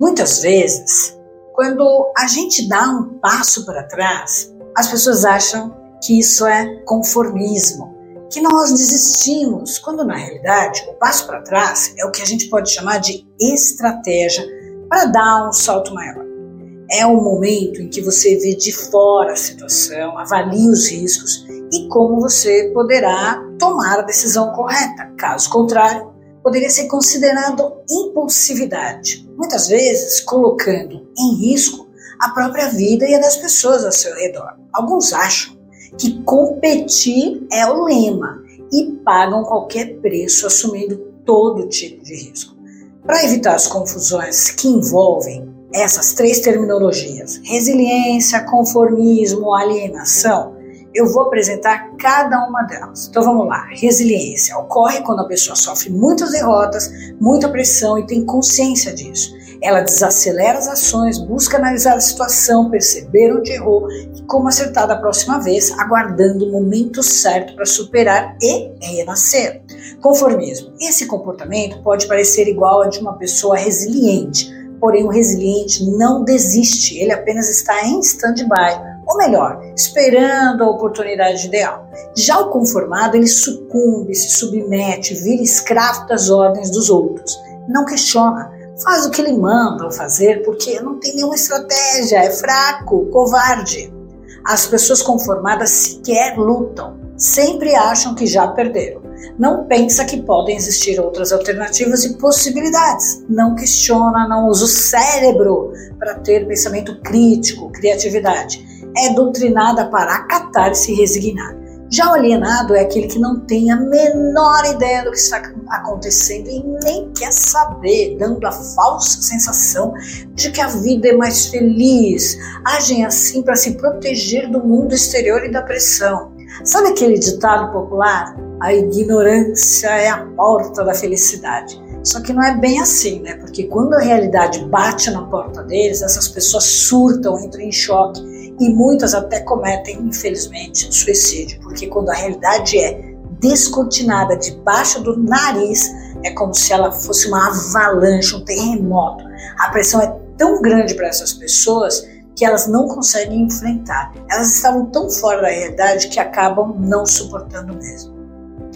Muitas vezes, quando a gente dá um passo para trás, as pessoas acham que isso é conformismo, que nós desistimos, quando na realidade o passo para trás é o que a gente pode chamar de estratégia para dar um salto maior. É o momento em que você vê de fora a situação, avalia os riscos e como você poderá tomar a decisão correta. Caso contrário, poderia ser considerado impulsividade, muitas vezes colocando em risco a própria vida e a das pessoas ao seu redor. Alguns acham que competir é o lema e pagam qualquer preço assumindo todo tipo de risco. Para evitar as confusões que envolvem essas três terminologias, resiliência, conformismo, alienação, eu vou apresentar cada uma delas. Então vamos lá. Resiliência ocorre quando a pessoa sofre muitas derrotas, muita pressão e tem consciência disso. Ela desacelera as ações, busca analisar a situação, perceber onde errou e como acertar da próxima vez, aguardando o momento certo para superar e renascer. Conformismo. Esse comportamento pode parecer igual a de uma pessoa resiliente, porém o resiliente não desiste, ele apenas está em stand-by ou melhor, esperando a oportunidade ideal. Já o conformado, ele sucumbe, se submete, vira escravo das ordens dos outros. Não questiona, faz o que lhe mandam fazer porque não tem nenhuma estratégia, é fraco, covarde. As pessoas conformadas sequer lutam, sempre acham que já perderam. Não pensa que podem existir outras alternativas e possibilidades. Não questiona, não usa o cérebro para ter pensamento crítico, criatividade é doutrinada para acatar e se resignar. Já o alienado é aquele que não tem a menor ideia do que está acontecendo e nem quer saber, dando a falsa sensação de que a vida é mais feliz. Agem assim para se proteger do mundo exterior e da pressão. Sabe aquele ditado popular? A ignorância é a porta da felicidade. Só que não é bem assim, né? Porque quando a realidade bate na porta deles, essas pessoas surtam, entram em choque e muitas até cometem, infelizmente, suicídio, porque quando a realidade é descortinada debaixo do nariz, é como se ela fosse uma avalanche, um terremoto. A pressão é tão grande para essas pessoas que elas não conseguem enfrentar. Elas estavam tão fora da realidade que acabam não suportando mesmo.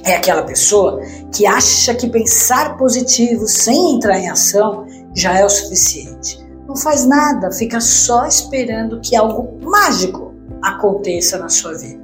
É aquela pessoa que acha que pensar positivo sem entrar em ação já é o suficiente não faz nada, fica só esperando que algo mágico aconteça na sua vida.